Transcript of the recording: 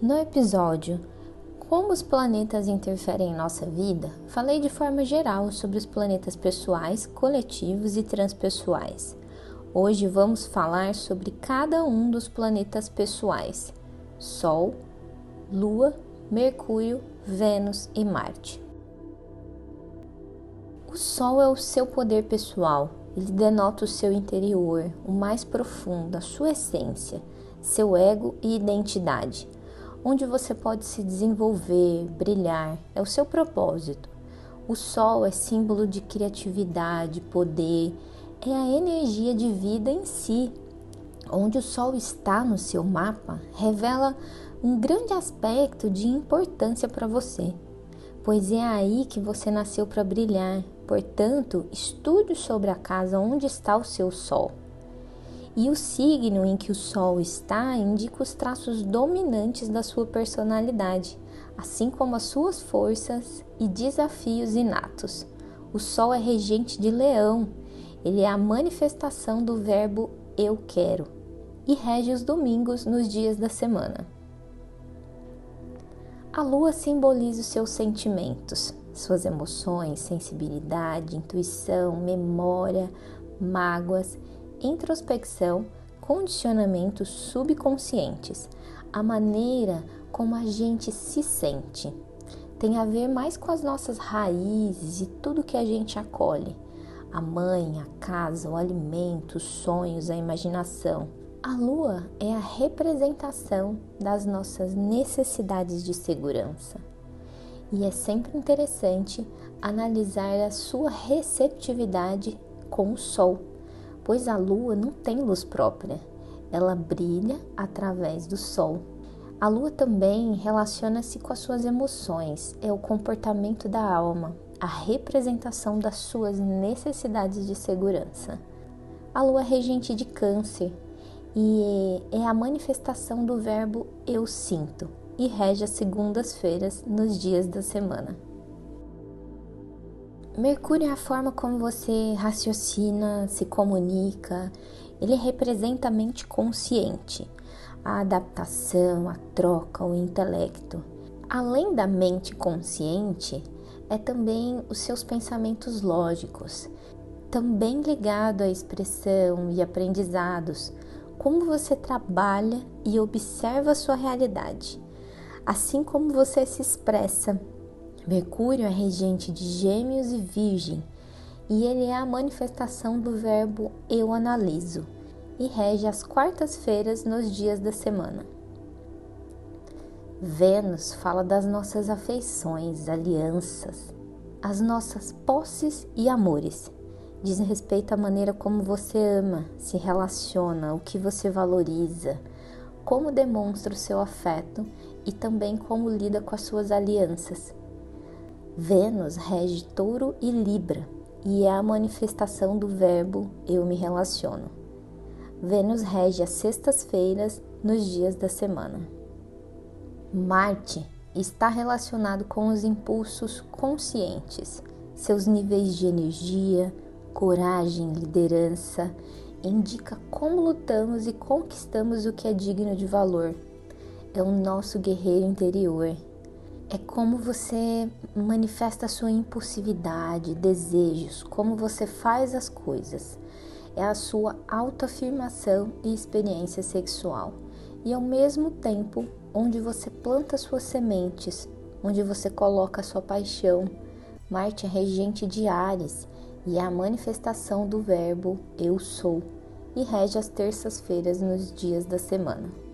No episódio Como os planetas interferem em nossa vida, falei de forma geral sobre os planetas pessoais, coletivos e transpessoais. Hoje vamos falar sobre cada um dos planetas pessoais: Sol, Lua, Mercúrio, Vênus e Marte. O Sol é o seu poder pessoal, ele denota o seu interior, o mais profundo, a sua essência, seu ego e identidade onde você pode se desenvolver, brilhar, é o seu propósito. O sol é símbolo de criatividade, poder, é a energia de vida em si. Onde o sol está no seu mapa revela um grande aspecto de importância para você, pois é aí que você nasceu para brilhar. Portanto, estude sobre a casa onde está o seu sol. E o signo em que o Sol está indica os traços dominantes da sua personalidade, assim como as suas forças e desafios inatos. O Sol é regente de Leão, ele é a manifestação do verbo eu quero e rege os domingos nos dias da semana. A lua simboliza os seus sentimentos, suas emoções, sensibilidade, intuição, memória, mágoas introspecção, condicionamentos subconscientes, a maneira como a gente se sente. Tem a ver mais com as nossas raízes e tudo que a gente acolhe. A mãe, a casa, o alimento, os sonhos, a imaginação. A lua é a representação das nossas necessidades de segurança. E é sempre interessante analisar a sua receptividade com o sol pois a lua não tem luz própria, ela brilha através do sol. A lua também relaciona-se com as suas emoções, é o comportamento da alma, a representação das suas necessidades de segurança. A lua é regente de Câncer e é a manifestação do verbo eu sinto e rege as segundas-feiras nos dias da semana. Mercúrio é a forma como você raciocina, se comunica, ele representa a mente consciente, a adaptação, a troca, o intelecto. Além da mente consciente, é também os seus pensamentos lógicos, também ligado à expressão e aprendizados, como você trabalha e observa a sua realidade, assim como você se expressa Mercúrio é regente de Gêmeos e Virgem, e ele é a manifestação do verbo eu analiso e rege as quartas-feiras nos dias da semana. Vênus fala das nossas afeições, alianças, as nossas posses e amores. Diz respeito à maneira como você ama, se relaciona, o que você valoriza, como demonstra o seu afeto e também como lida com as suas alianças. Vênus rege Touro e Libra e é a manifestação do verbo eu me relaciono. Vênus rege as sextas-feiras nos dias da semana. Marte está relacionado com os impulsos conscientes, seus níveis de energia, coragem, liderança, indica como lutamos e conquistamos o que é digno de valor. É o nosso guerreiro interior é como você manifesta a sua impulsividade, desejos, como você faz as coisas. É a sua autoafirmação e experiência sexual. E ao mesmo tempo, onde você planta suas sementes, onde você coloca a sua paixão. Marte é regente de Ares e é a manifestação do verbo eu sou e rege as terças-feiras nos dias da semana.